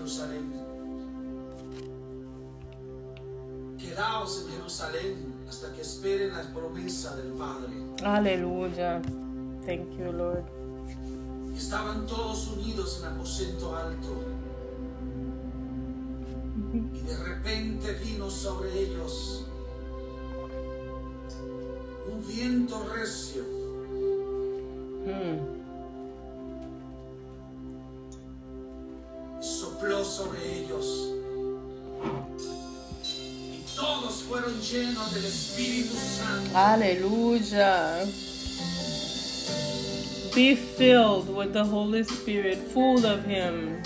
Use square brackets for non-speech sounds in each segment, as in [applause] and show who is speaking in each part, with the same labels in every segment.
Speaker 1: Jerusalén. Quedaos en Jerusalén hasta que esperen la promesa del Padre.
Speaker 2: Aleluya. Thank you, Lord.
Speaker 1: Estaban todos unidos en aposento alto. Y de repente vino sobre ellos un viento recio
Speaker 2: Hmm.
Speaker 1: Sobre ellos. Y todos fueron llenos del Espíritu Santo.
Speaker 2: Hallelujah. Be filled with the Holy Spirit, full of Him.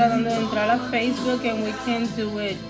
Speaker 2: Tratando de entrar a Facebook and we can't do it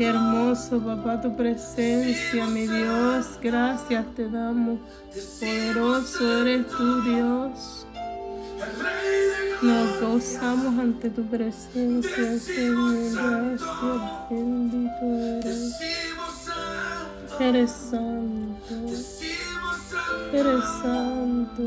Speaker 2: qué hermoso, papá, tu presencia, mi Dios. Gracias te damos. Poderoso eres tú, Dios. Nos gozamos ante tu presencia, Señor. Bendito eres. Eres santo,
Speaker 1: decimos santo,
Speaker 2: eres santo,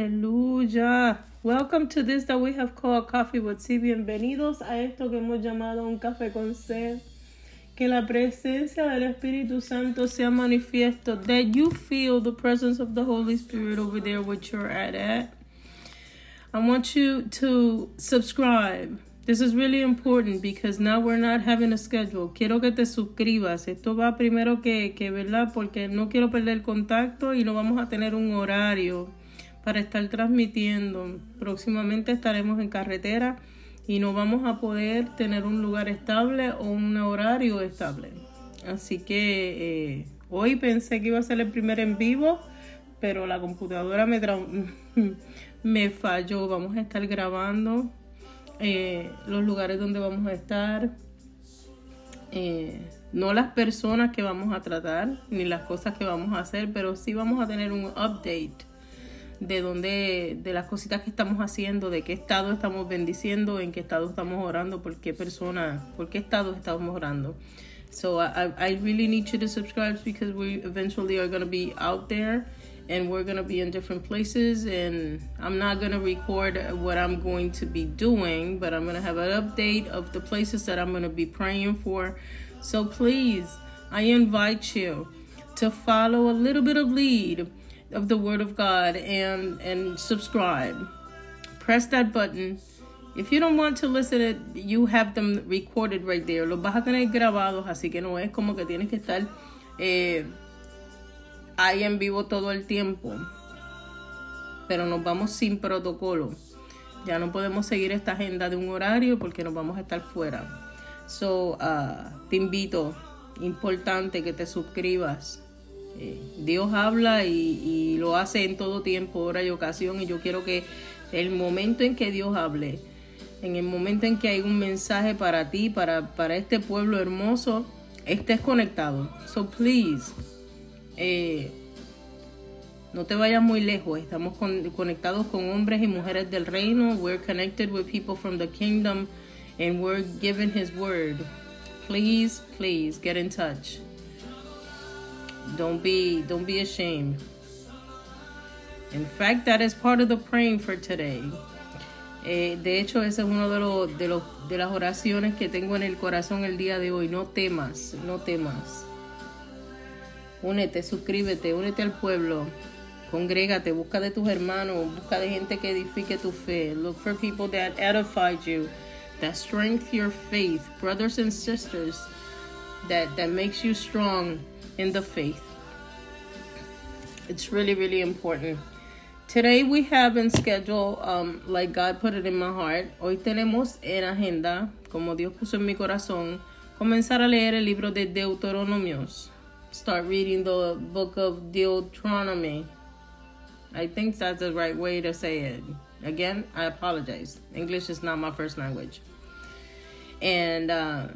Speaker 2: Aleluya. Welcome to this that we have called Coffee with C. Bienvenidos a esto que hemos llamado un café con sed. Que la presencia del Espíritu Santo sea manifiesto. That you feel the presence of the Holy Spirit over there which you're at. at. I want you to subscribe. This is really important because now we're not having a schedule. Quiero que te suscribas. Esto va primero que, que ¿verdad? Porque no quiero perder contacto y no vamos a tener un horario para estar transmitiendo. Próximamente estaremos en carretera y no vamos a poder tener un lugar estable o un horario estable. Así que eh, hoy pensé que iba a ser el primer en vivo, pero la computadora me, [laughs] me falló. Vamos a estar grabando eh, los lugares donde vamos a estar. eh, no las personas que vamos a tratar ni las cosas que vamos a hacer, pero sí vamos a tener un update de dónde, de las cositas que estamos haciendo, de qué estado estamos bendiciendo, en qué estado estamos orando, por qué persona, por qué estado estamos orando. So I, I really need you to subscribe because we eventually are going to be out there and we're going to be in different places and I'm not going to record what I'm going to be doing, but I'm going to have an update of the places that I'm going to be praying for. So please, I invite you to follow a little bit of lead of the Word of God and and subscribe. Press that button. If you don't want to listen it, you have them recorded right there. Los vas a tener grabados, así que no es como que tienes que estar eh, ahí en vivo todo el tiempo. Pero nos vamos sin protocolo. Ya no podemos seguir esta agenda de un horario porque nos vamos a estar fuera. So, uh, te invito, importante que te suscribas. Eh, Dios habla y, lo hace en todo tiempo, hora y ocasión. Y yo quiero que el momento en que Dios hable, en el momento en que hay un mensaje para ti, para, para este pueblo hermoso, estés conectado. So please, eh, no te vayas muy lejos. Estamos con, conectados con hombres y mujeres del reino. We're connected with people from the kingdom and we're given his word. Please, please get in touch. Don't be don't be ashamed. In fact, that is part of the praying for today. Eh, de hecho, ese es uno de los, de las oraciones que tengo en el corazón el día de hoy. No temas, no temas. Únete, suscríbete, únete al pueblo. Congrégate, busca de tus hermanos, busca de gente que edifique tu fe. Look for people that edify you, that strengthen your faith, brothers and sisters, that, that makes you strong in the faith. It's really, really important. Today we have in schedule, um, like God put it in my heart. Hoy tenemos en agenda, como Dios puso en mi corazón, comenzar a leer el libro de Deuteronomios. Start reading the book of Deuteronomy. I think that's the right way to say it. Again, I apologize. English is not my first language. And uh,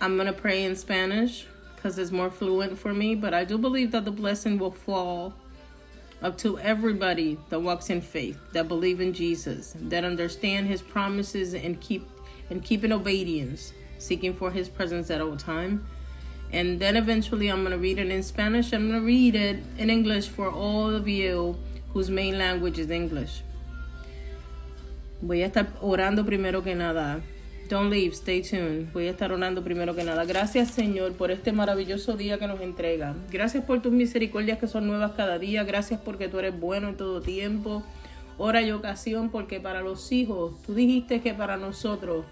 Speaker 2: I'm going to pray in Spanish because it's more fluent for me, but I do believe that the blessing will fall up to everybody that walks in faith, that believe in Jesus, that understand his promises and keep and keep in obedience, seeking for his presence at all time. And then eventually I'm to read it in Spanish. I'm to read it in English for all of you whose main language is English. Voy a estar orando primero que nada. Don't leave, stay tuned. Voy a estar orando primero que nada. Gracias, Señor, por este maravilloso día que nos entrega. Gracias por tus misericordias que son nuevas cada día. Gracias porque tú eres bueno en todo tiempo. Hora y ocasión, porque para los hijos, tú dijiste que para nosotros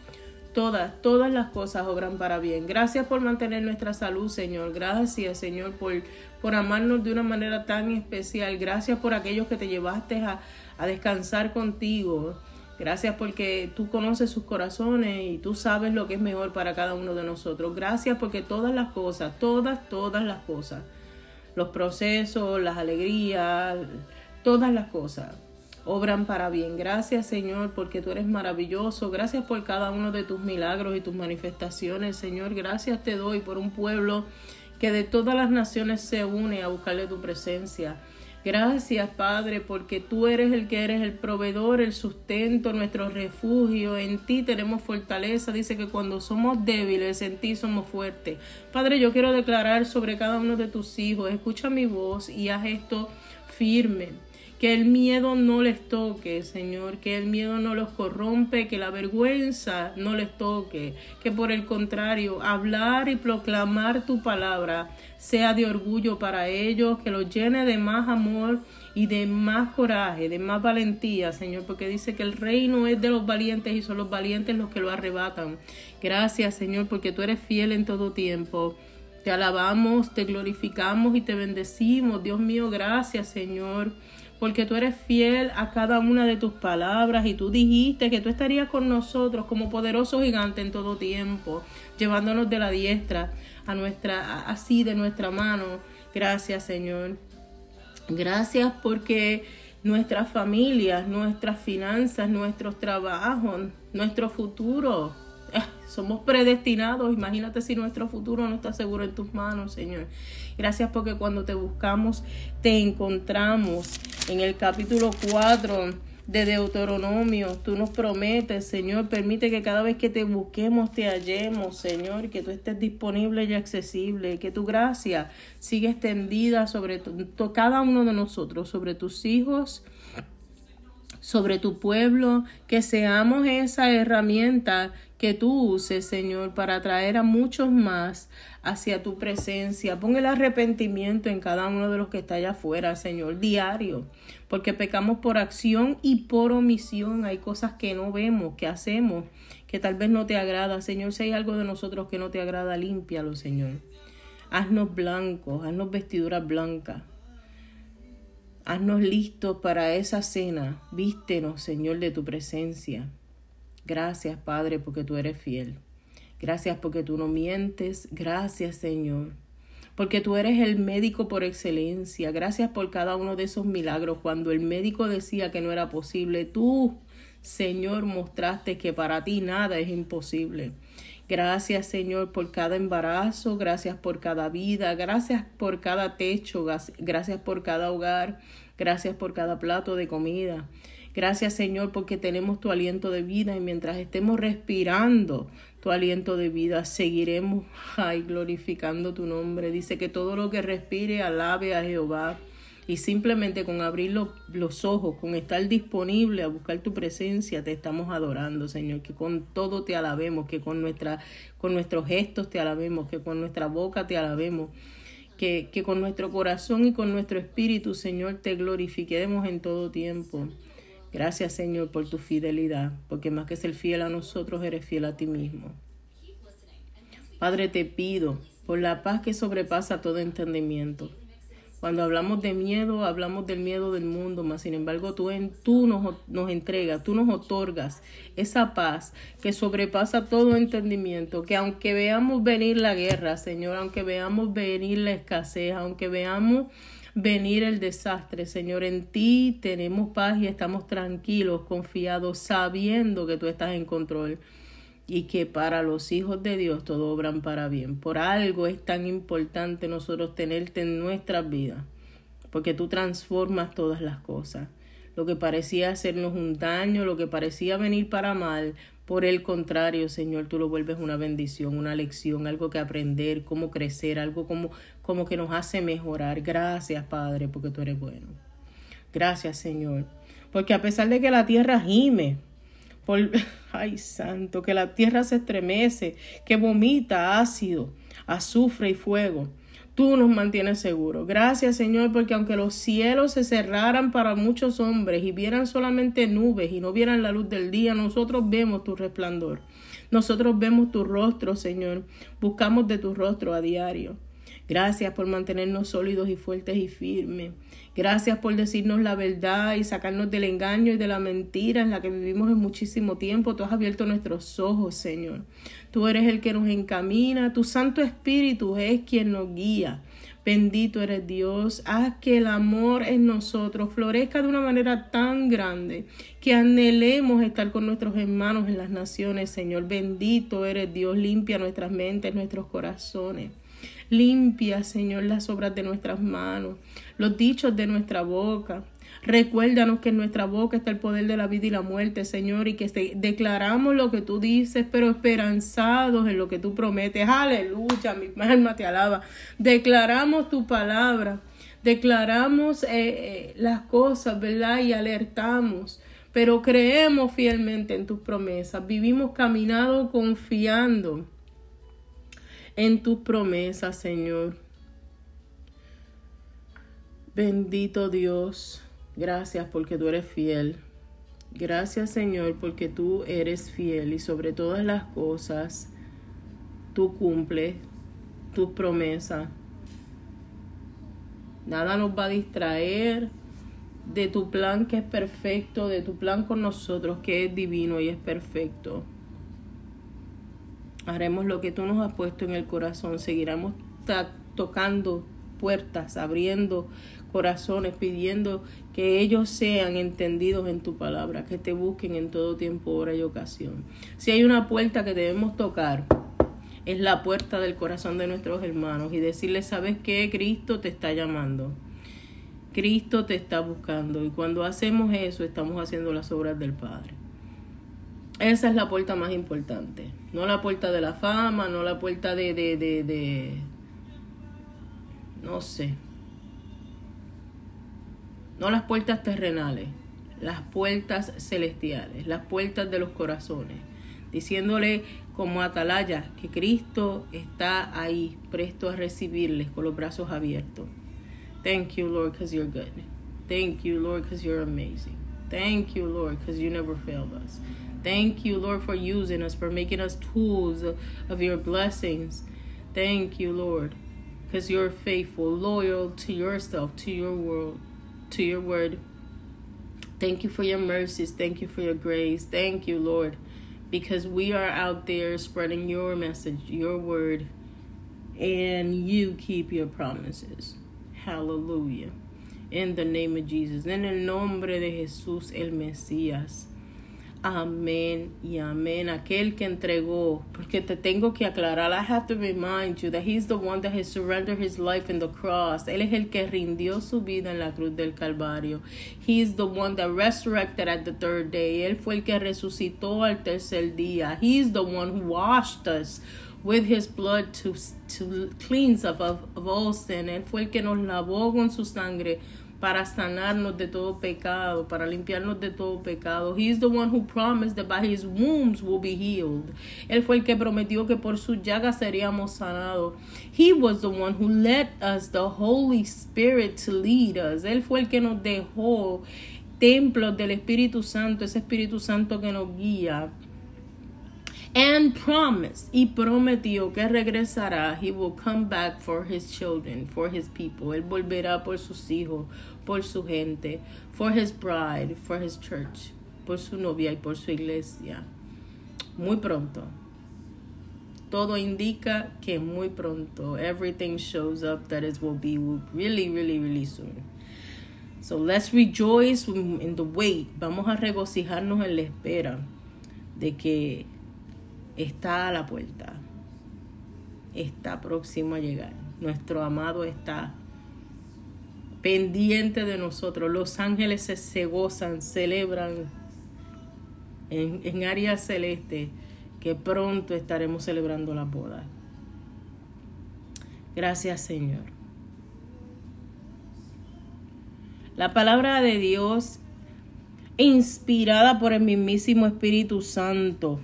Speaker 2: todas, todas las cosas obran para bien. Gracias por mantener nuestra salud, Señor. Gracias, Señor, por, por amarnos de una manera tan especial. Gracias por aquellos que te llevaste a, a descansar contigo. Gracias porque tú conoces sus corazones y tú sabes lo que es mejor para cada uno de nosotros. Gracias porque todas las cosas, todas, todas las cosas, los procesos, las alegrías, todas las cosas obran para bien. Gracias Señor porque tú eres maravilloso. Gracias por cada uno de tus milagros y tus manifestaciones. Señor, gracias te doy por un pueblo que de todas las naciones se une a buscarle tu presencia. Gracias, Padre, porque tú eres el que eres el proveedor, el sustento, nuestro refugio. En ti tenemos fortaleza. Dice que cuando somos débiles, en ti somos fuertes. Padre, yo quiero declarar sobre cada uno de tus hijos, escucha mi voz y haz esto firme. Que el miedo no les toque, Señor, que el miedo no los corrompe, que la vergüenza no les toque, que por el contrario, hablar y proclamar tu palabra sea de orgullo para ellos, que los llene de más amor y de más coraje, de más valentía, Señor, porque dice que el reino es de los valientes y son los valientes los que lo arrebatan. Gracias, Señor, porque tú eres fiel en todo tiempo. Te alabamos, te glorificamos y te bendecimos. Dios mío, gracias, Señor porque tú eres fiel a cada una de tus palabras y tú dijiste que tú estarías con nosotros como poderoso gigante en todo tiempo, llevándonos de la diestra a nuestra así de nuestra mano. Gracias, Señor. Gracias porque nuestras familias, nuestras finanzas, nuestros trabajos, nuestro futuro [laughs] somos predestinados. Imagínate si nuestro futuro no está seguro en tus manos, Señor. Gracias porque cuando te buscamos, te encontramos. En el capítulo 4 de Deuteronomio, tú nos prometes, Señor, permite que cada vez que te busquemos, te hallemos, Señor, que tú estés disponible y accesible, que tu gracia siga extendida sobre cada uno de nosotros, sobre tus hijos sobre tu pueblo, que seamos esa herramienta que tú uses, Señor, para atraer a muchos más hacia tu presencia. Pon el arrepentimiento en cada uno de los que está allá afuera, Señor, diario, porque pecamos por acción y por omisión. Hay cosas que no vemos, que hacemos, que tal vez no te agrada. Señor, si hay algo de nosotros que no te agrada, límpialo, Señor. Haznos blancos, haznos vestiduras blancas. Haznos listos para esa cena. Vístenos, Señor, de tu presencia. Gracias, Padre, porque tú eres fiel. Gracias porque tú no mientes. Gracias, Señor. Porque tú eres el médico por excelencia. Gracias por cada uno de esos milagros. Cuando el médico decía que no era posible, tú, Señor, mostraste que para ti nada es imposible. Gracias, Señor, por cada embarazo, gracias por cada vida, gracias por cada techo, gracias por cada hogar, gracias por cada plato de comida. Gracias, Señor, porque tenemos tu aliento de vida y mientras estemos respirando tu aliento de vida, seguiremos ay, glorificando tu nombre. Dice que todo lo que respire alabe a Jehová. Y simplemente con abrir los, ojos, con estar disponible a buscar tu presencia, te estamos adorando, Señor. Que con todo te alabemos, que con, con nuestros gestos te alabemos, que con nuestra boca te alabemos. Que, que con nuestro corazón y con nuestro espíritu, Señor, te glorifiquemos en todo tiempo. Gracias, Señor, por tu fidelidad, porque más que ser fiel a nosotros, eres fiel a ti mismo. Padre, te pido por la paz que sobrepasa todo entendimiento cuando hablamos de miedo, hablamos del miedo del mundo, mas sin embargo tú, en, tú nos, nos entregas, tú nos otorgas esa paz que sobrepasa todo entendimiento, que aunque veamos venir la guerra, Señor, aunque veamos venir la escasez, aunque veamos venir el desastre, Señor, en ti tenemos paz y estamos tranquilos, confiados, sabiendo que tú estás en control y que para los hijos de Dios todo obran para bien. Por algo es tan importante nosotros tenerte en nuestras vidas, porque tú transformas todas las cosas. Lo que parecía hacernos un daño, lo que parecía venir para mal, por el contrario, Señor, tú lo vuelves una bendición, una lección, algo que aprender, cómo crecer, algo como, como que nos hace mejorar. Gracias, Padre, porque tú eres bueno. Gracias, Señor. Porque a pesar de que la tierra gime, ay santo, que la tierra se estremece, que vomita ácido, azufre y fuego. Tú nos mantienes seguros. Gracias Señor, porque aunque los cielos se cerraran para muchos hombres y vieran solamente nubes y no vieran la luz del día, nosotros vemos tu resplandor. Nosotros vemos tu rostro, Señor. Buscamos de tu rostro a diario. Gracias por mantenernos sólidos y fuertes y firmes. Gracias por decirnos la verdad y sacarnos del engaño y de la mentira en la que vivimos en muchísimo tiempo. Tú has abierto nuestros ojos, Señor. Tú eres el que nos encamina. Tu Santo Espíritu es quien nos guía. Bendito eres Dios, haz que el amor en nosotros florezca de una manera tan grande que anhelemos estar con nuestros hermanos en las naciones, Señor. Bendito eres Dios, limpia nuestras mentes, nuestros corazones. Limpia, Señor, las obras de nuestras manos, los dichos de nuestra boca. Recuérdanos que en nuestra boca está el poder de la vida y la muerte, Señor, y que declaramos lo que tú dices, pero esperanzados en lo que tú prometes. Aleluya, mi alma te alaba. Declaramos tu palabra, declaramos eh, eh, las cosas, ¿verdad? Y alertamos, pero creemos fielmente en tus promesas. Vivimos caminando confiando en tus promesas, Señor. Bendito Dios, gracias porque tú eres fiel. Gracias Señor porque tú eres fiel y sobre todas las cosas tú cumples tus promesas. Nada nos va a distraer de tu plan que es perfecto, de tu plan con nosotros que es divino y es perfecto. Haremos lo que tú nos has puesto en el corazón. Seguiremos tocando puertas, abriendo corazones, pidiendo que ellos sean entendidos en tu palabra, que te busquen en todo tiempo, hora y ocasión. Si hay una puerta que debemos tocar, es la puerta del corazón de nuestros hermanos y decirles, ¿sabes qué? Cristo te está llamando. Cristo te está buscando y cuando hacemos eso estamos haciendo las obras del Padre. Esa es la puerta más importante. No la puerta de la fama, no la puerta de, de, de, no sé. No las puertas terrenales. las puertas celestiales, las puertas de los corazones, diciéndole como atalaya que Cristo está ahí, presto a recibirles con los brazos abiertos. Thank you, Lord, because you're good. Thank you, Lord, because you're amazing. Thank you, Lord, because you never failed us. Thank you, Lord, for using us, for making us tools of your blessings. Thank you, Lord, because you're faithful, loyal to yourself, to your world, to your word. Thank you for your mercies. Thank you for your grace. Thank you, Lord, because we are out there spreading your message, your word, and you keep your promises. Hallelujah. In the name of Jesus. En el nombre de Jesús el Mesías. Amén y amén. Aquel que entregó, porque te tengo que aclarar, I have to remind you that he's the one that has surrendered his life in the cross. Él es el que rindió su vida en la cruz del Calvario. He is the one that resurrected at the third day. Él fue el que resucitó al tercer día. He is the one who washed us with his blood to, to cleanse us of, of all sin. Él fue el que nos lavó con su sangre para sanarnos de todo pecado, para limpiarnos de todo pecado. He is the one who promised that by his wounds will be healed. Él fue el que prometió que por su llaga seríamos sanados. He was the one who led us the Holy Spirit to lead us. Él fue el que nos dejó templos del Espíritu Santo, ese Espíritu Santo que nos guía. And promised, y prometió que regresará. He will come back for his children, for his people. Él volverá por sus hijos, por su gente, for his bride, for his church, por su novia y por su iglesia. Muy pronto. Todo indica que muy pronto. Everything shows up that it will be really, really, really soon. So let's rejoice in the wait. Vamos a regocijarnos en la espera de que está a la puerta. Está próximo a llegar. Nuestro amado está pendiente de nosotros. Los ángeles se, gozan, celebran en, en área celeste que pronto estaremos celebrando la boda. Gracias Señor. La palabra de Dios, inspirada por el mismísimo Espíritu Santo,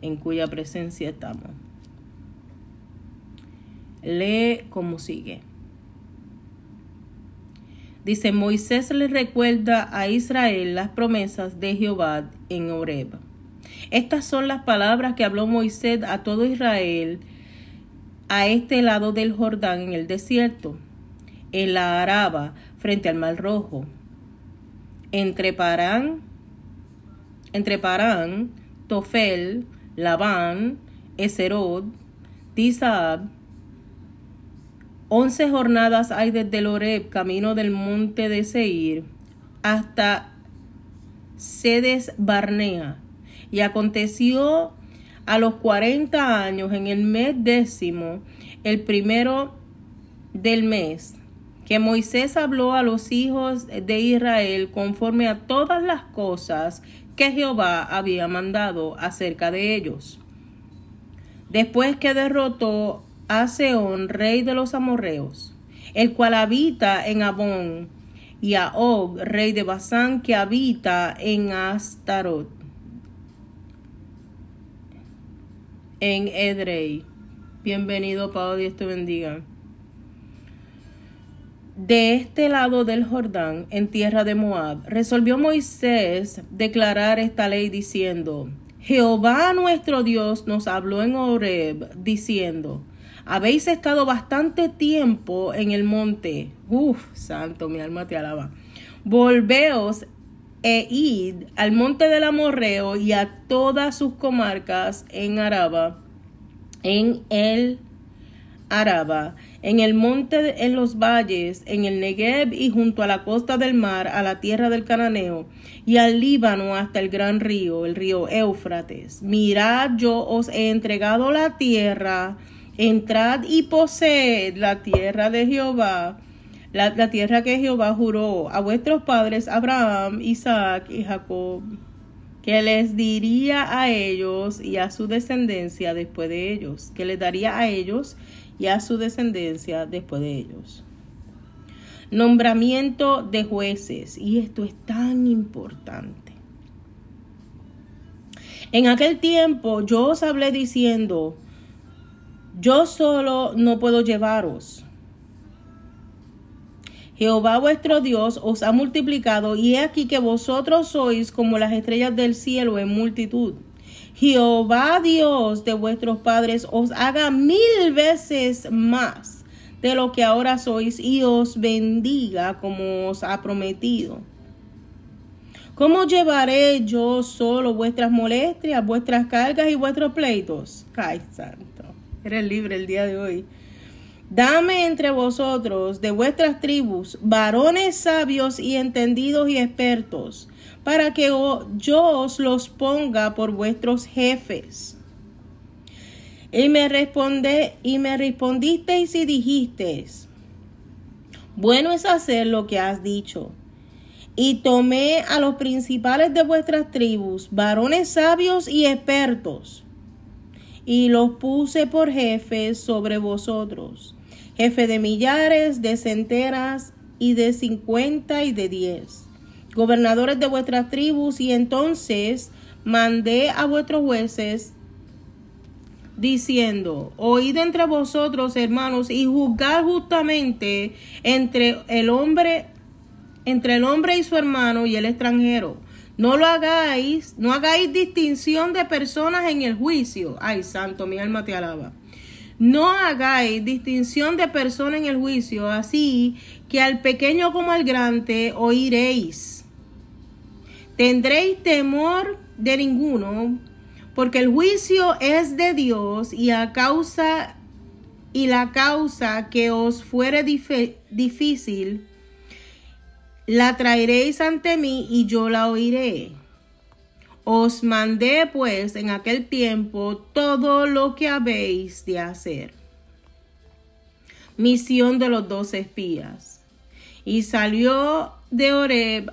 Speaker 2: en cuya presencia estamos. Lee como sigue. Dice, Moisés le recuerda a Israel las promesas de Jehová en Horeb. Estas son las palabras que habló Moisés a todo Israel a este lado del Jordán en el desierto, en la Araba, frente al Mar Rojo, entre Parán, entre Parán, Tofel, Labán, Eserod, Tisab. Once jornadas hay desde el camino del monte de Seir, hasta Sedes Barnea. Y aconteció a los cuarenta años, en el mes décimo, el primero del mes, que Moisés habló a los hijos de Israel conforme a todas las cosas que Jehová había mandado acerca de ellos. Después que derrotó a Seón, rey de los amorreos, el cual habita en Abón, y a Og, rey de Basán, que habita en Astarot, en Edrei. Bienvenido, Padre, Dios te bendiga de este lado del Jordán, en tierra de Moab, resolvió Moisés declarar esta ley diciendo, Jehová nuestro Dios nos habló en Horeb diciendo, habéis estado bastante tiempo en el monte. Uf, santo, mi alma te alaba. Volveos e id al monte del Amorreo y a todas sus comarcas en Araba, en el Araba, en el monte, en los valles, en el Negev y junto a la costa del mar, a la tierra del Cananeo, y al Líbano hasta el gran río, el río Éufrates. Mirad, yo os he entregado la tierra, entrad y poseed la tierra de Jehová, la, la tierra que Jehová juró a vuestros padres Abraham, Isaac y Jacob que les diría a ellos y a su descendencia después de ellos, que les daría a ellos y a su descendencia después de ellos. nombramiento de jueces. Y esto es tan importante. En aquel tiempo yo os hablé diciendo, yo solo no puedo llevaros. Jehová vuestro Dios os ha multiplicado y he aquí que vosotros sois como las estrellas del cielo en multitud. Jehová Dios de vuestros padres os haga mil veces más de lo que ahora sois y os bendiga como os ha prometido. ¿Cómo llevaré yo solo vuestras molestias, vuestras cargas y vuestros pleitos? Ay, santo. Eres libre el día de hoy. Dame entre vosotros de vuestras tribus varones sabios y entendidos y expertos, para que yo os los ponga por vuestros jefes. Y me responde, y me respondisteis y dijisteis, bueno es hacer lo que has dicho. Y tomé a los principales de vuestras tribus, varones sabios y expertos, y los puse por jefes sobre vosotros jefe de millares, de centenas y de cincuenta y de diez, gobernadores de vuestras tribus, y entonces mandé a vuestros jueces diciendo, oíd entre vosotros, hermanos, y juzgad justamente entre el hombre, entre el hombre y su hermano y el extranjero. No lo hagáis, no hagáis distinción de personas en el juicio. Ay, santo, mi alma te alaba. No hagáis distinción de persona en el juicio, así que al pequeño como al grande oiréis. Tendréis temor de ninguno, porque el juicio es de Dios y a causa y la causa que os fuere difícil la traeréis ante mí y yo la oiré. Os mandé pues en aquel tiempo todo lo que habéis de hacer. Misión de los dos espías. Y salió de Oreb,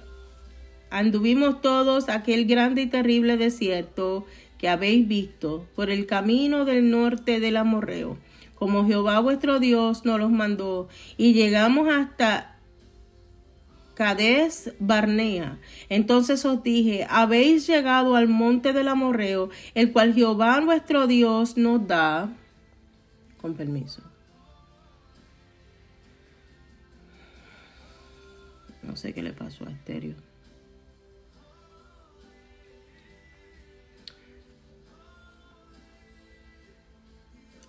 Speaker 2: anduvimos todos aquel grande y terrible desierto que habéis visto por el camino del norte del Amorreo, como Jehová vuestro Dios nos los mandó, y llegamos hasta Cades Barnea. Entonces os dije, habéis llegado al monte del Amorreo, el cual Jehová nuestro Dios nos da. Con permiso. No sé qué le pasó a Estéreo.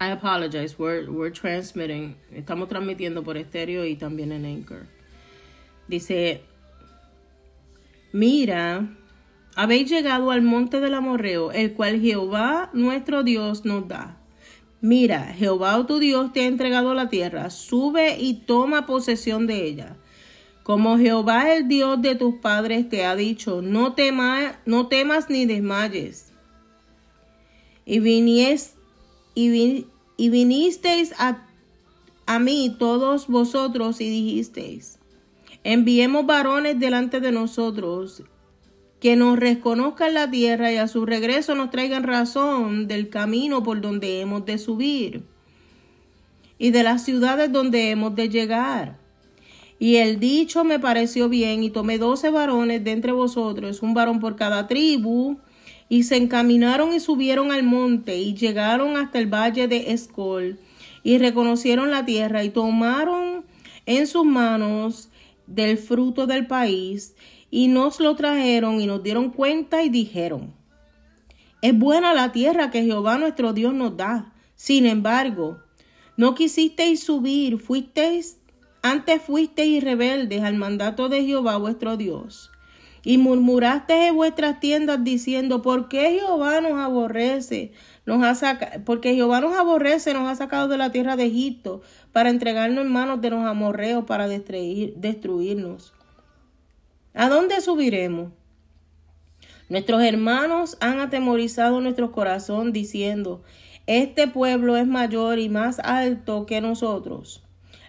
Speaker 2: I apologize. We're, we're transmitting. Estamos transmitiendo por estéreo y también en Anchor. Dice, mira, habéis llegado al monte del amorreo, el cual Jehová nuestro Dios nos da. Mira, Jehová tu Dios te ha entregado la tierra, sube y toma posesión de ella. Como Jehová el Dios de tus padres te ha dicho, no, no temas ni desmayes. Y, vinies, y, y vinisteis a, a mí todos vosotros y dijisteis, Enviemos varones delante de nosotros que nos reconozcan la tierra y a su regreso nos traigan razón del camino por donde hemos de subir y de las ciudades donde hemos de llegar. Y el dicho me pareció bien y tomé doce varones de entre vosotros, un varón por cada tribu, y se encaminaron y subieron al monte y llegaron hasta el valle de Escol y reconocieron la tierra y tomaron en sus manos del fruto del país y nos lo trajeron y nos dieron cuenta y dijeron, es buena la tierra que Jehová nuestro Dios nos da. Sin embargo, no quisisteis subir, fuisteis, antes fuisteis rebeldes al mandato de Jehová vuestro Dios. Y murmurasteis en vuestras tiendas diciendo, ¿por qué Jehová nos aborrece? Nos ha porque Jehová nos aborrece, nos ha sacado de la tierra de Egipto para entregarnos en manos de los amorreos para destruir, destruirnos. ¿A dónde subiremos? Nuestros hermanos han atemorizado nuestro corazón diciendo, este pueblo es mayor y más alto que nosotros.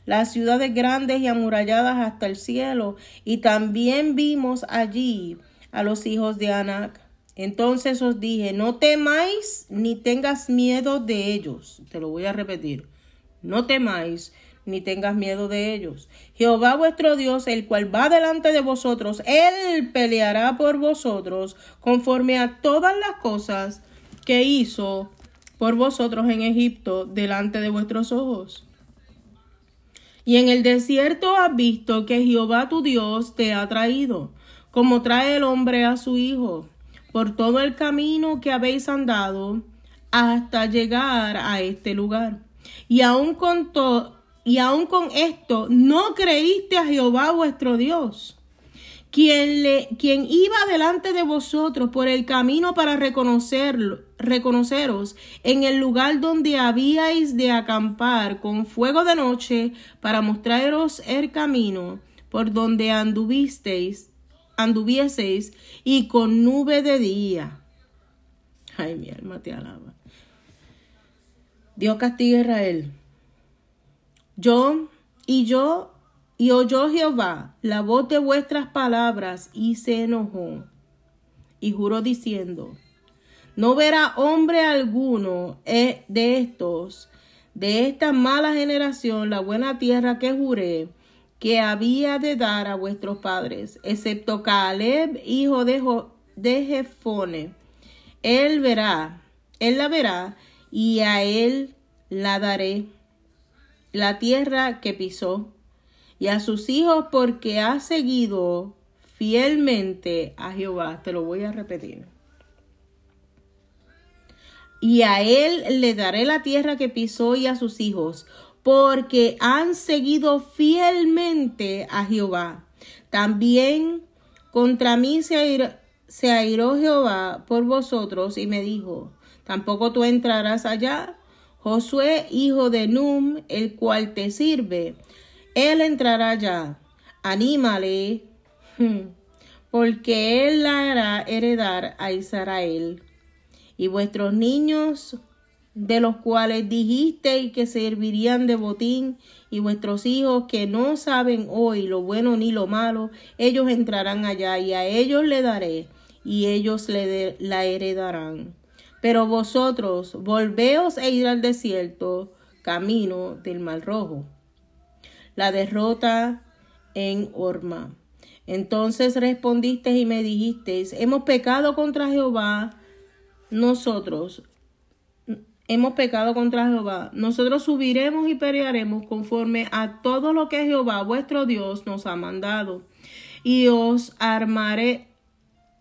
Speaker 2: Las ciudades grandes y amuralladas hasta el cielo, y también vimos allí a los hijos de Anac. Entonces os dije, no temáis ni tengas miedo de ellos. Te lo voy a repetir. No temáis, ni tengas miedo de ellos. Jehová vuestro Dios, el cual va delante de vosotros, él peleará por vosotros conforme a todas las cosas que hizo por vosotros en Egipto delante de vuestros ojos. Y en el desierto has visto que Jehová tu Dios te ha traído, como trae el hombre a su hijo, por todo el camino que habéis andado hasta llegar a este lugar. Y aun con y aun con esto no creíste a Jehová vuestro Dios, quien, le, quien iba delante de vosotros por el camino para reconocerlo, reconoceros en el lugar donde habíais de acampar con fuego de noche para mostraros el camino por donde anduvisteis, anduvieseis y con nube de día. Ay, mi alma te alaba. Dios castiga a Israel. Yo y yo y oyó Jehová la voz de vuestras palabras y se enojó y juró diciendo, no verá hombre alguno eh, de estos, de esta mala generación, la buena tierra que juré que había de dar a vuestros padres, excepto Caleb, hijo de, de Jefone. Él verá, él la verá, y a él la daré la tierra que pisó, y a sus hijos porque ha seguido fielmente a Jehová. Te lo voy a repetir. Y a él le daré la tierra que pisó y a sus hijos, porque han seguido fielmente a Jehová. También contra mí se airó, Jehová por vosotros y me dijo, tampoco tú entrarás allá. Josué, hijo de Num, el cual te sirve, él entrará allá. Anímale, porque él la hará heredar a Israel. Y vuestros niños de los cuales dijisteis que servirían de botín, y vuestros hijos que no saben hoy lo bueno ni lo malo, ellos entrarán allá, y a ellos le daré, y ellos le la heredarán. Pero vosotros volveos e ir al desierto, camino del mar rojo. La derrota en Orma. Entonces respondisteis y me dijisteis, hemos pecado contra Jehová, nosotros hemos pecado contra Jehová. Nosotros subiremos y pelearemos conforme a todo lo que Jehová vuestro Dios nos ha mandado. Y os armaré,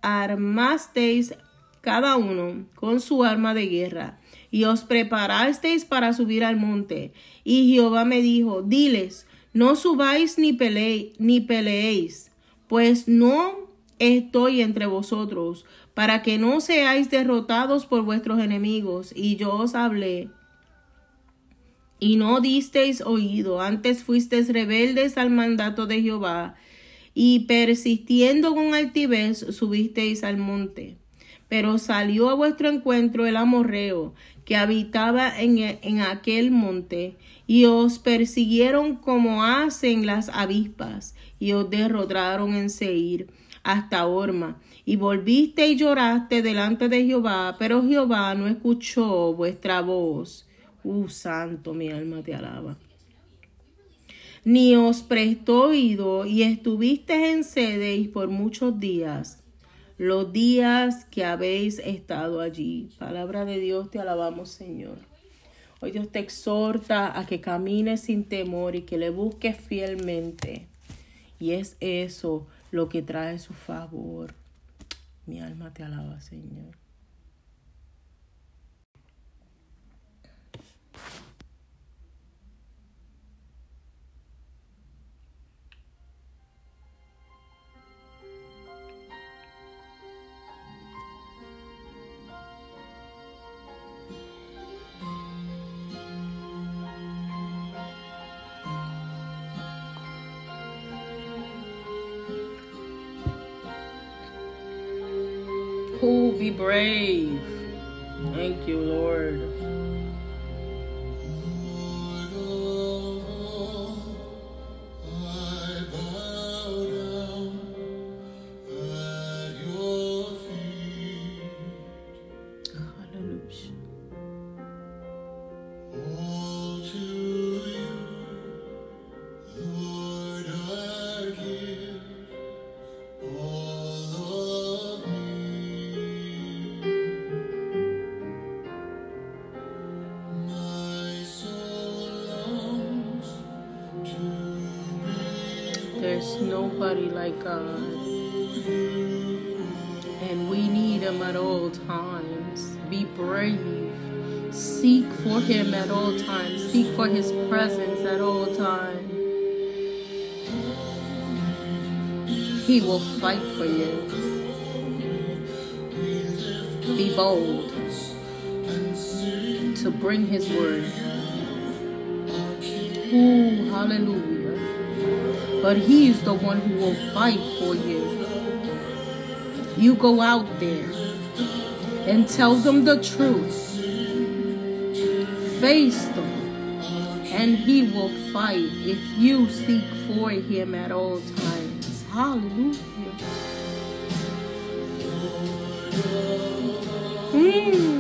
Speaker 2: armasteis cada uno con su arma de guerra. Y os preparasteis para subir al monte. Y Jehová me dijo, diles, no subáis ni, ni peleéis, pues no estoy entre vosotros, para que no seáis derrotados por vuestros enemigos. Y yo os hablé. Y no disteis oído, antes fuisteis rebeldes al mandato de Jehová, y persistiendo con altivez subisteis al monte. Pero salió a vuestro encuentro el amorreo, que habitaba en, en aquel monte, y os persiguieron como hacen las avispas, y os derrotaron en Seir hasta Orma y volviste y lloraste delante de Jehová, pero Jehová no escuchó vuestra voz. Uh, santo, mi alma te alaba. Ni os prestó oído y estuviste en sede por muchos días, los días que habéis estado allí. Palabra de Dios, te alabamos, Señor. Hoy Dios te exhorta a que camines sin temor y que le busques fielmente. Y es eso lo que trae su favor. Mi alma te alaba, Señor. Be brave. Thank you, Lord.
Speaker 1: All
Speaker 2: times. He will fight for you. Be bold to bring His word. Ooh, hallelujah. But He's the one who will fight for you. You go out there and tell them the truth. Face them, and He will fight if you seek for Him at all times. Hallelujah. Mm.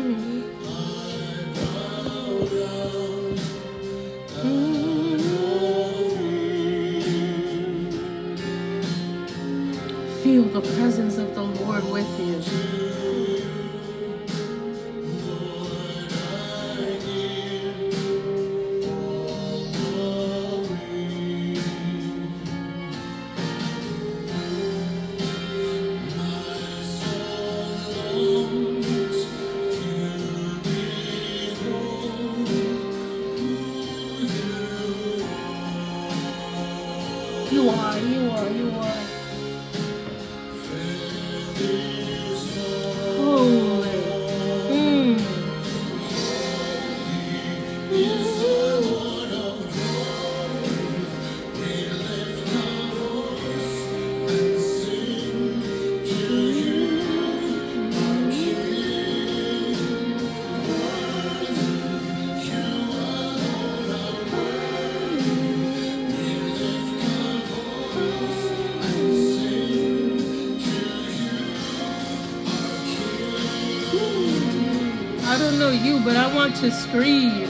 Speaker 2: To scream.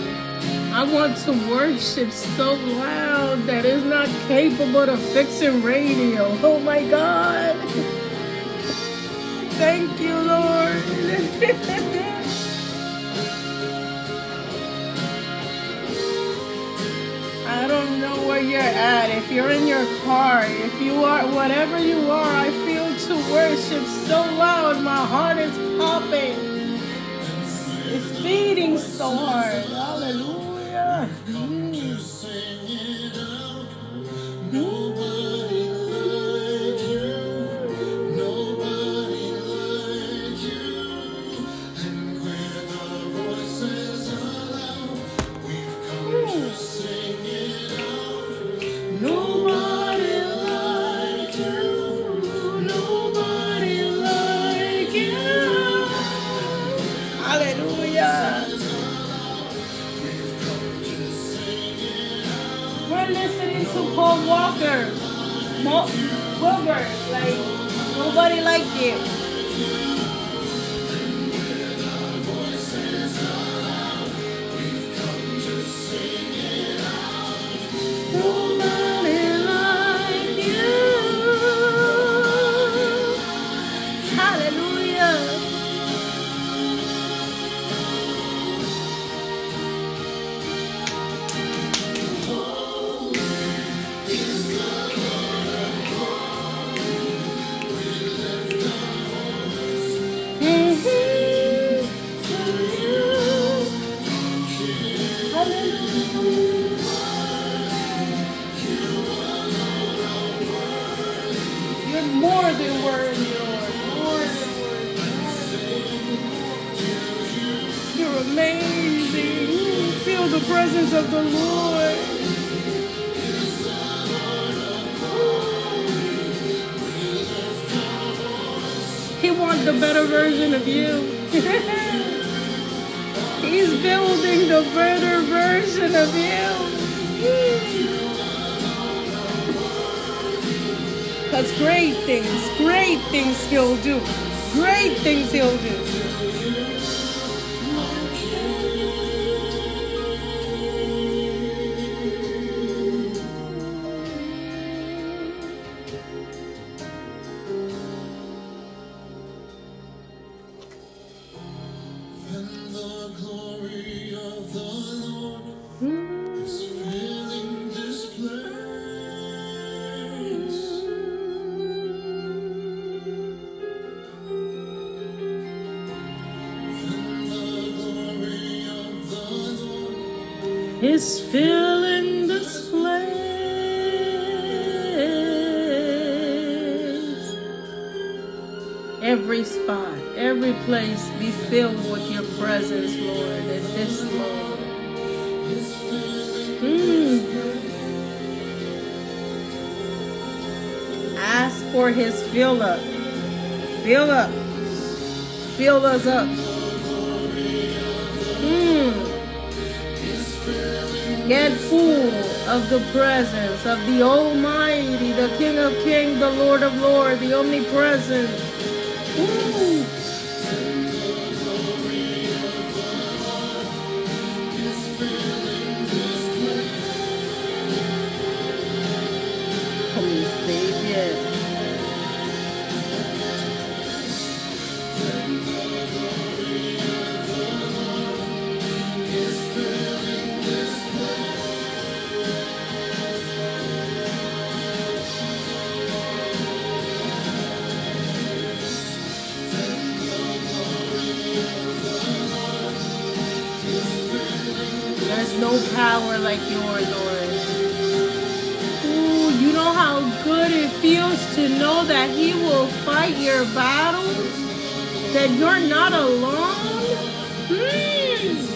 Speaker 2: I want to worship so loud that it's not capable of fixing radio. Oh my God. Thank you, Lord. [laughs] I don't know where you're at. If you're in your car, if you are, whatever you are, I feel to worship so loud. My heart is popping. It's beating so hard. Hallelujah. work. Like nobody liked it. Amazing. Feel the presence of the Lord. He wants the better version of you. [laughs] He's building the better version of you. Because great things, great things he'll do. Great things he'll do. No power like yours, Lord. Ooh, you know how good it feels to know that He will fight your battles? That you're not alone? Mm.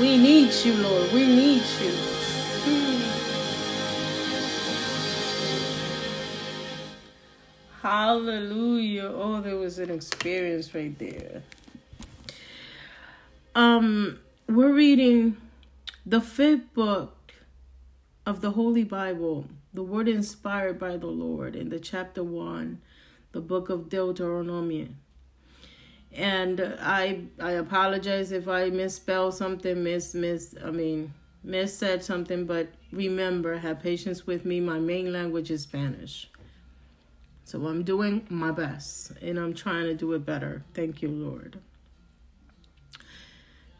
Speaker 2: We need you, Lord. We need you. Mm. Hallelujah. Oh, there was an experience right there. Um, we're reading the fifth book of the Holy Bible, the word inspired by the Lord, in the chapter one, the book of Deuteronomy. And I I apologize if I misspell something, miss miss I mean miss said something, but remember, have patience with me. My main language is Spanish. So I'm doing my best and I'm trying to do it better. Thank you, Lord.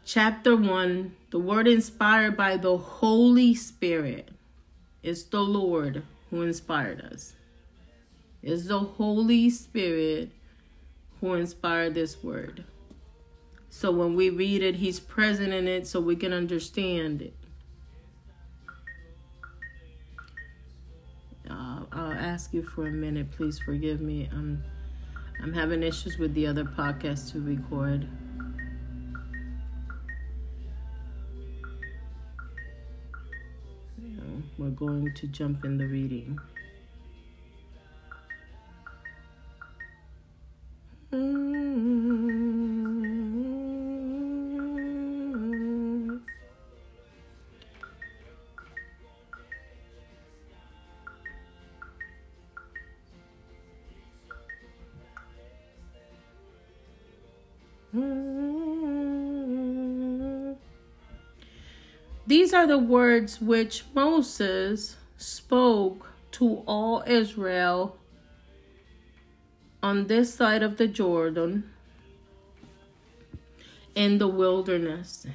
Speaker 2: Chapter 1 The word inspired by the Holy Spirit. It's the Lord who inspired us. It's the Holy Spirit who inspired this word. So when we read it, He's present in it so we can understand it. Uh, I'll ask you for a minute. Please forgive me. I'm, I'm having issues with the other podcast to record. We're going to jump in the reading. The words which Moses spoke to all Israel on this side of the Jordan in the wilderness.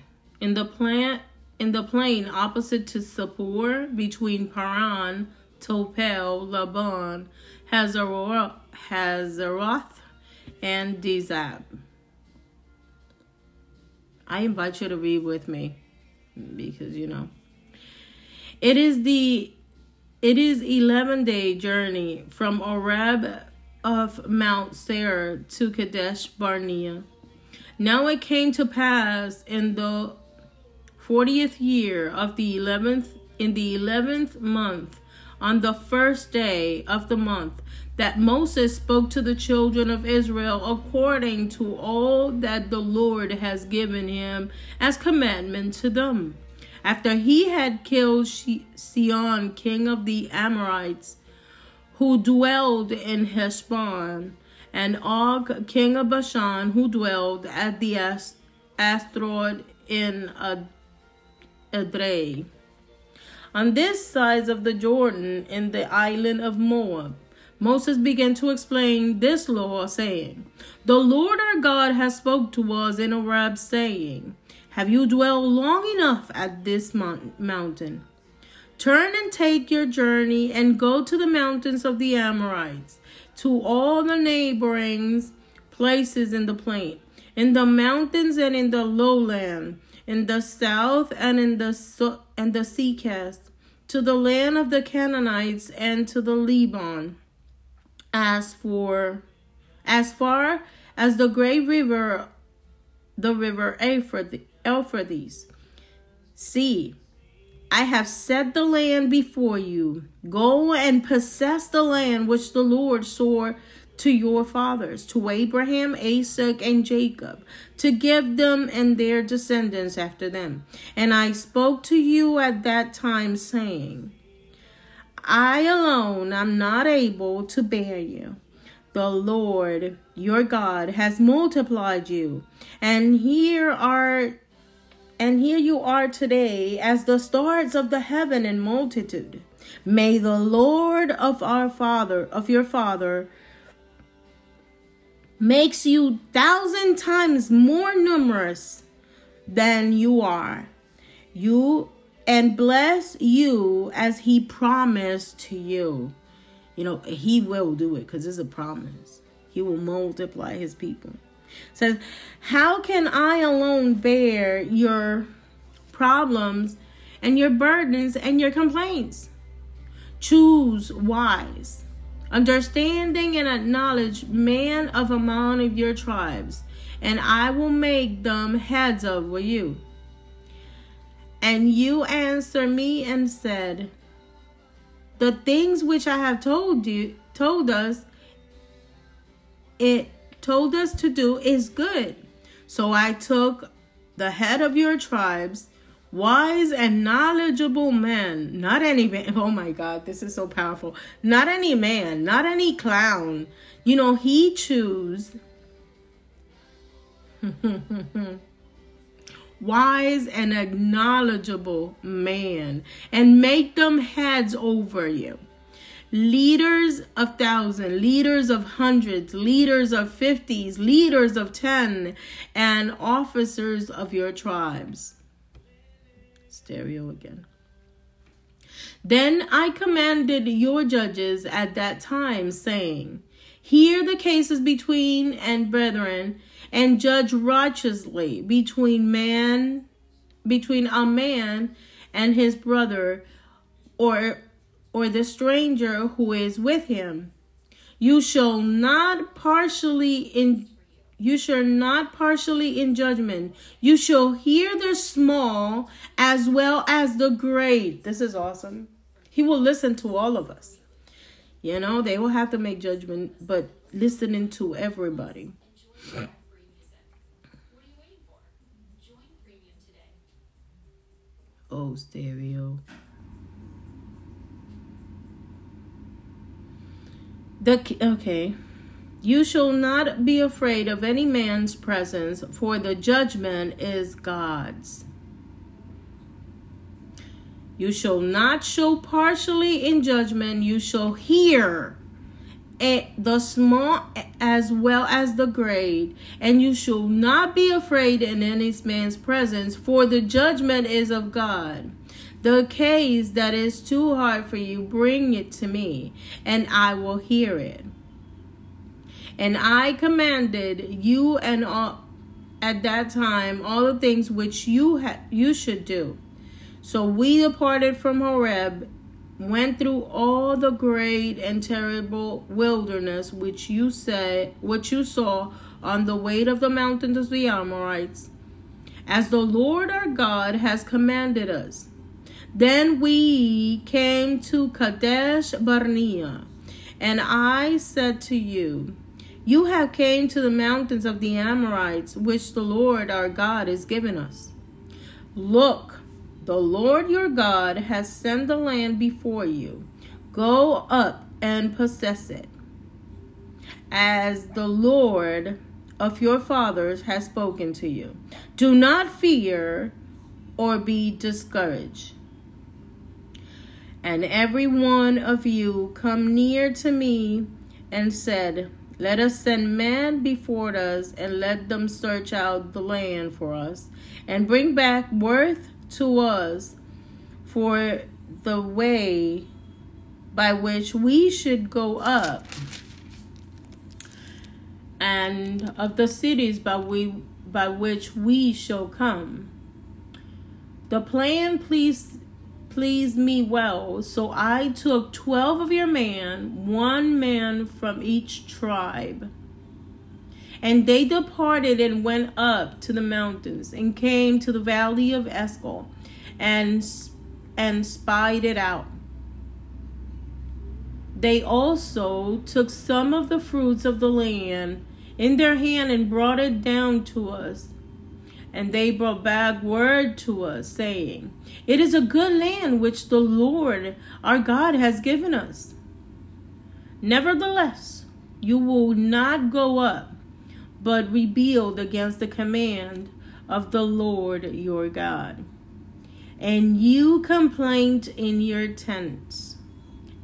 Speaker 2: In the plant in the plain opposite to Sapor, between Paran, Topel, Laban, Hazaroth, Hazeroth and Dizab. I invite you to read with me because you know it is the it is 11 day journey from Oreb of Mount Seir to Kadesh Barnea. Now it came to pass in the 40th year of the 11th in the 11th month on the first day of the month that Moses spoke to the children of Israel according to all that the Lord has given him as commandment to them. After he had killed Sion, king of the Amorites, who dwelled in Heshbon, and Og, king of Bashan, who dwelled at the Astrod in Edrei. On this side of the Jordan, in the island of Moab, Moses began to explain this law, saying, The Lord our God has spoke to us in Horeb, saying, Have you dwelled long enough at this mountain? Turn and take your journey and go to the mountains of the Amorites, to all the neighboring places in the plain, in the mountains and in the lowland, in the south and in the so- and the sea cast, to the land of the Canaanites and to the Lebanon. As for as far as the great river, the river Euphrates. See, I have set the land before you. Go and possess the land which the Lord swore to your fathers, to Abraham, Isaac, and Jacob, to give them and their descendants after them. And I spoke to you at that time, saying, I alone am not able to bear you. The Lord your God has multiplied you, and here are and here you are today as the stars of the heaven in multitude. May the Lord of our Father, of your Father, makes you thousand times more numerous than you are. You and bless you as he promised to you. You know, he will do it because it's a promise. He will multiply his people. It says, How can I alone bear your problems and your burdens and your complaints? Choose wise understanding and acknowledge man of among of your tribes, and I will make them heads over you. And you answer me and said, The things which I have told you told us it told us to do is good. So I took the head of your tribes wise and knowledgeable man, not any man. [laughs] Oh my God, this is so powerful. Not any man, not any clown. You know, he choose [laughs] [laughs] wise and acknowledgeable man and make them heads over you. Leaders of thousands, leaders of hundreds, leaders of fifties, leaders of ten, and officers of your tribes stereo again. Then I commanded your judges at that time, saying, Hear the cases between and brethren, and judge righteously between man, between a man and his brother, or or the stranger who is with him. You shall not partially in you shall not partially in judgment. You shall hear the small as well as the great. This is awesome. He will listen to all of us. You know, they will have to make judgment, but listening to everybody. Oh, stereo. The okay. You shall not be afraid of any man's presence, for the judgment is God's. You shall not show partially in judgment, you shall hear Eh, the small as well as the great, and you shall not be afraid in any man's presence, for the judgment is of God. The case that is too hard for you, bring it to me, and I will hear it. And I commanded you and all at that time all the things which you ha- you should do. So we departed from Horeb, went through all the great and terrible wilderness which you said, which you saw on the way of the mountains of the Amorites, as the Lord our God has commanded us. Then we came to Kadesh Barnea, and I said to you, you have came to the mountains of the Amorites, which the Lord our God has given us. Look, the Lord your God has sent the land before you. Go up and possess it, as the Lord of your fathers has spoken to you. Do not fear or be discouraged. And every one of you come near to me and said, let us send men before us and let them search out the land for us and bring back worth to us for the way by which we should go up. and of the cities by we by which we shall come. The plan pleased pleased me well, so I took twelve of your men, one man from each tribe. And they departed and went up to the mountains and came to the valley of Escol and and spied it out. They also took some of the fruits of the land in their hand and brought it down to us. And they brought back word to us, saying, It is a good land which the Lord our God has given us. Nevertheless, you will not go up, but rebelled against the command of the Lord your God. And you complained in your tents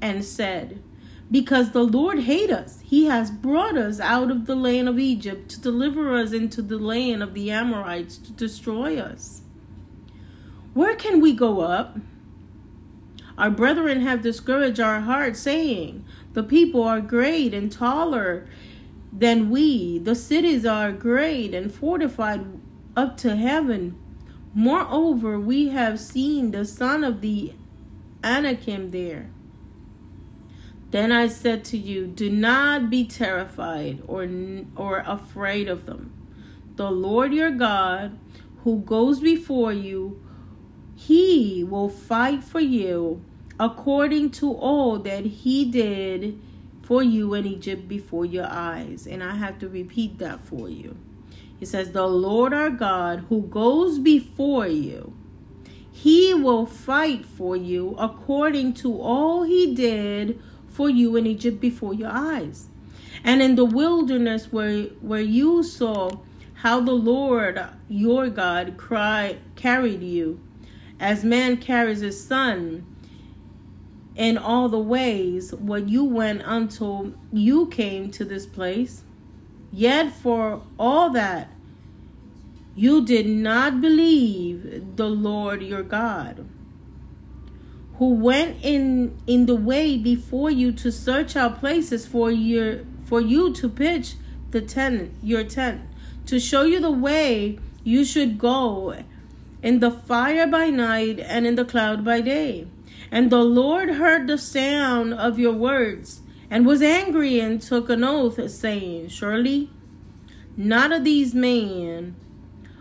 Speaker 2: and said, because the Lord hate us. He has brought us out of the land of Egypt to deliver us into the land of the Amorites to destroy us. Where can we go up? Our brethren have discouraged our hearts, saying, The people are great and taller than we. The cities are great and fortified up to heaven. Moreover, we have seen the son of the Anakim there. Then I said to you, Do not be terrified or, or afraid of them. The Lord your God, who goes before you, he will fight for you according to all that he did for you in Egypt before your eyes. And I have to repeat that for you. He says, The Lord our God, who goes before you, he will fight for you according to all he did for you in Egypt before your eyes. And in the wilderness where where you saw how the Lord your God cry, carried you, as man carries his son, in all the ways what you went until you came to this place. Yet for all that you did not believe the Lord your God who went in in the way before you to search out places for your for you to pitch the tent your tent to show you the way you should go in the fire by night and in the cloud by day and the lord heard the sound of your words and was angry and took an oath saying surely none of these men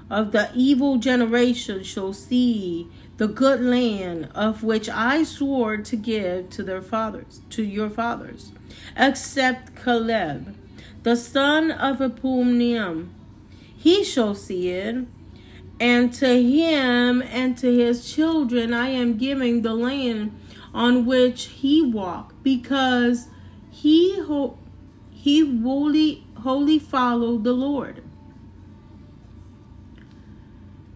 Speaker 2: of the evil generation shall see the good land of which I swore to give to their fathers, to your fathers, except Caleb, the son of Ephraim. He shall see it, and to him and to his children I am giving the land on which he walked, because he ho- he wholly wholly followed the Lord.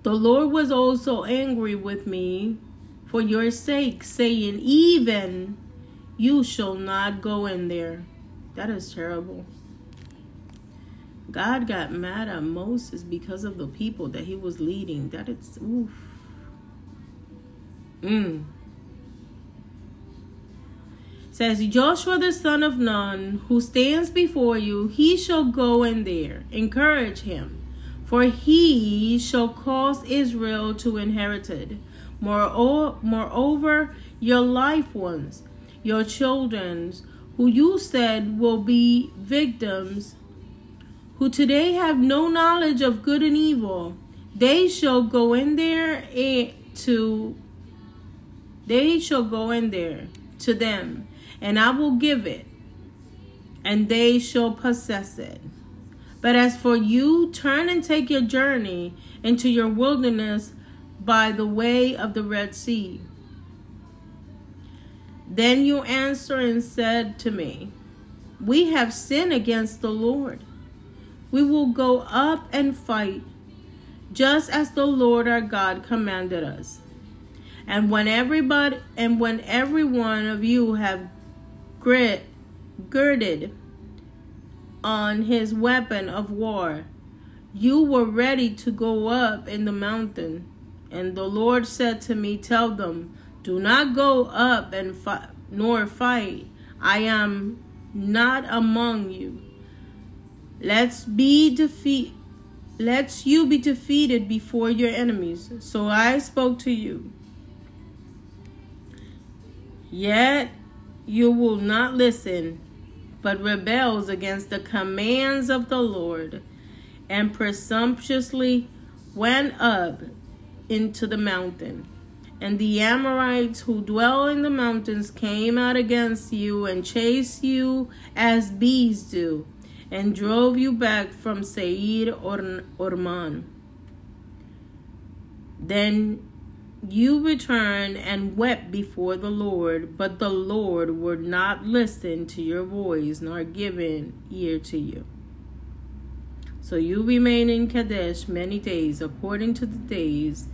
Speaker 2: The Lord was also angry with me for your sake, saying, Even you shall not go in there. That is terrible. God got mad at Moses because of the people that he was leading. That it's oof. Mm. Says Joshua the son of Nun, who stands before you, he shall go in there. Encourage him for he shall cause Israel to inherit it. Moreover, your life ones, your children, who you said will be victims, who today have no knowledge of good and evil, they shall go in there to they shall go in there to them, and I will give it, and they shall possess it. But as for you, turn and take your journey into your wilderness by the way of the Red Sea. Then you answered and said to me, We have sinned against the Lord. We will go up and fight, just as the Lord our God commanded us. And when everybody and when every one of you have grit, girded on his weapon of war. You were ready to go up in the mountain. And the Lord said to me, Tell them, do not go up and fight, nor fight. I am not among you. Let's be defeat lets you be defeated before your enemies. So I spoke to you. Yet you will not listen, but rebels against the commands of the Lord, and presumptuously went up into the mountain. And the Amorites who dwell in the mountains came out against you and chased you as bees do, and drove you back from Seir or Orman. Then you returned and wept before the Lord, but the Lord would not listen to your voice nor give ear to you. So you remain in Kadesh many days, according to the days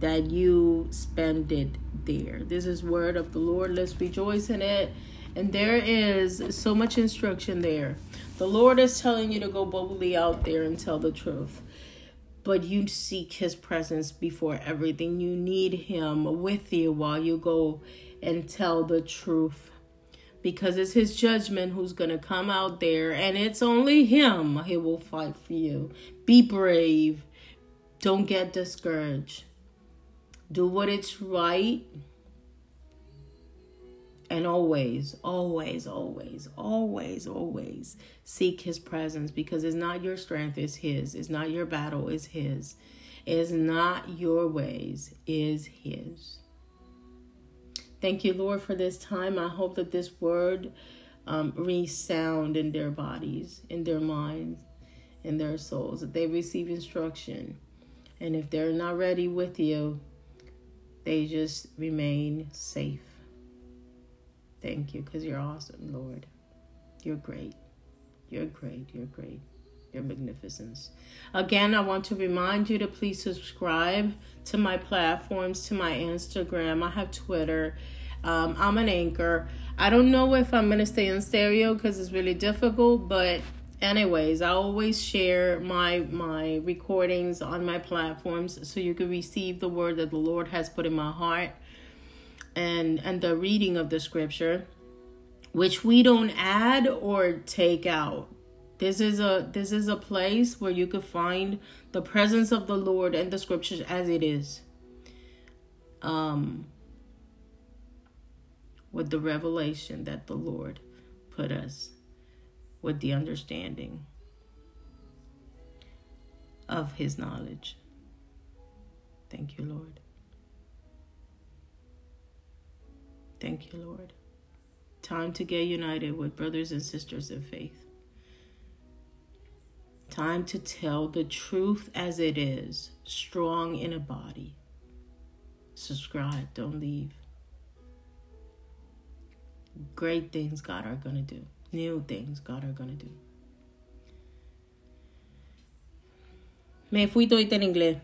Speaker 2: that you spend it there. This is word of the Lord. Let's rejoice in it. And there is so much instruction there. The Lord is telling you to go boldly out there and tell the truth but you seek his presence before everything. You need him with you while you go and tell the truth. Because it's his judgment who's going to come out there, and it's only him he will fight for you. Be brave. Don't get discouraged. Do what it's right and always, always, always, always, always seek his presence because it's not your strength, it's his. It's not your battle, it's his. It's not your ways, is his. Thank you, Lord, for this time. I hope that this word um, resound in their bodies, in their minds, in their souls, that they receive instruction. And if they're not ready with you, they just remain safe. Thank you because you're awesome, Lord. You're great. You're great. You're great. You're magnificence. Again, I want to remind you to please subscribe to my platforms, to my Instagram. I have Twitter. Um, I'm an anchor. I don't know if I'm going to stay in stereo because it's really difficult, but anyways i always share my my recordings on my platforms so you can receive the word that the lord has put in my heart and and the reading of the scripture which we don't add or take out. This is a this is a place where you could find the presence of the lord and the scriptures as it is. Um with the revelation that the lord put us with the understanding of his knowledge. Thank you lord Thank you, Lord. Time to get united with brothers and sisters in faith. Time to tell the truth as it is, strong in a body. Subscribe, don't leave. Great things God are going to do, new things God are going to do. Me fui todita en inglés.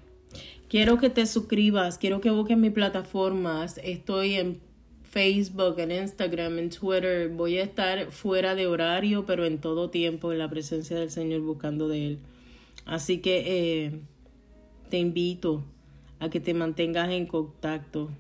Speaker 2: Quiero que te suscribas, quiero que busques mis plataformas. Estoy en Facebook, en Instagram, en Twitter. Voy a estar fuera de horario, pero en todo tiempo en la presencia del Señor buscando de Él. Así que eh, te invito a que te mantengas en contacto.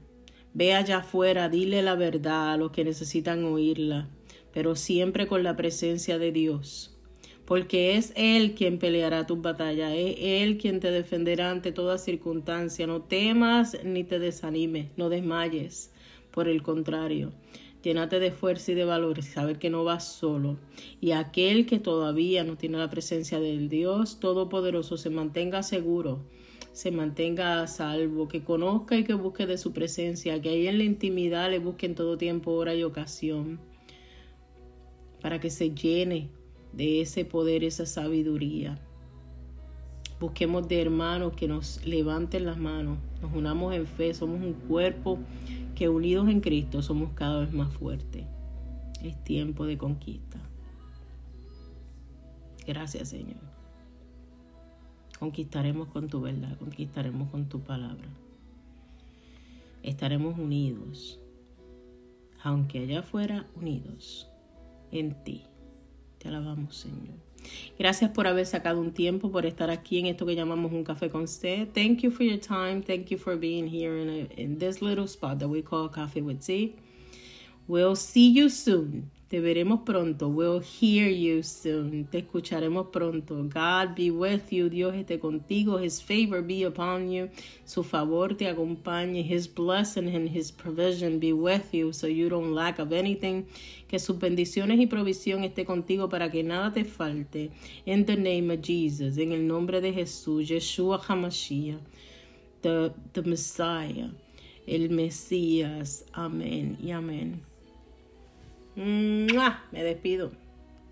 Speaker 2: Ve allá afuera, dile la verdad a los que necesitan oírla, pero siempre con la presencia de Dios. Porque es Él quien peleará tus batallas, es Él quien te defenderá ante toda circunstancia. No temas ni te desanimes, no desmayes por el contrario, llénate de fuerza y de valor y saber que no vas solo. Y aquel que todavía no tiene la presencia del Dios Todopoderoso se mantenga seguro, se mantenga a salvo, que conozca y que busque de su presencia, que ahí en la intimidad le busque en todo tiempo, hora y ocasión, para que se llene de ese poder, esa sabiduría. Busquemos de hermanos que nos levanten las manos, nos unamos en fe, somos un cuerpo que unidos en Cristo somos cada vez más fuertes. Es tiempo de conquista. Gracias Señor. Conquistaremos con tu verdad, conquistaremos con tu palabra. Estaremos unidos, aunque allá afuera unidos, en ti. Te alabamos Señor. Gracias por haber sacado un tiempo, por estar aquí en esto que llamamos un café con usted. Thank you for your time. Thank you for being here in, in this little spot that we call Coffee with Tea. We'll see you soon. Te veremos pronto. We'll hear you soon. Te escucharemos pronto. God be with you. Dios esté contigo. His favor be upon you. Su favor te acompañe. His blessing and his provision be with you so you don't lack of anything. Que sus bendiciones y provisión esté contigo para que nada te falte. In the name of Jesus. En el nombre de Jesús. Yeshua HaMashiach. The, the Messiah. El Mesías. Amén y amén. Me despido.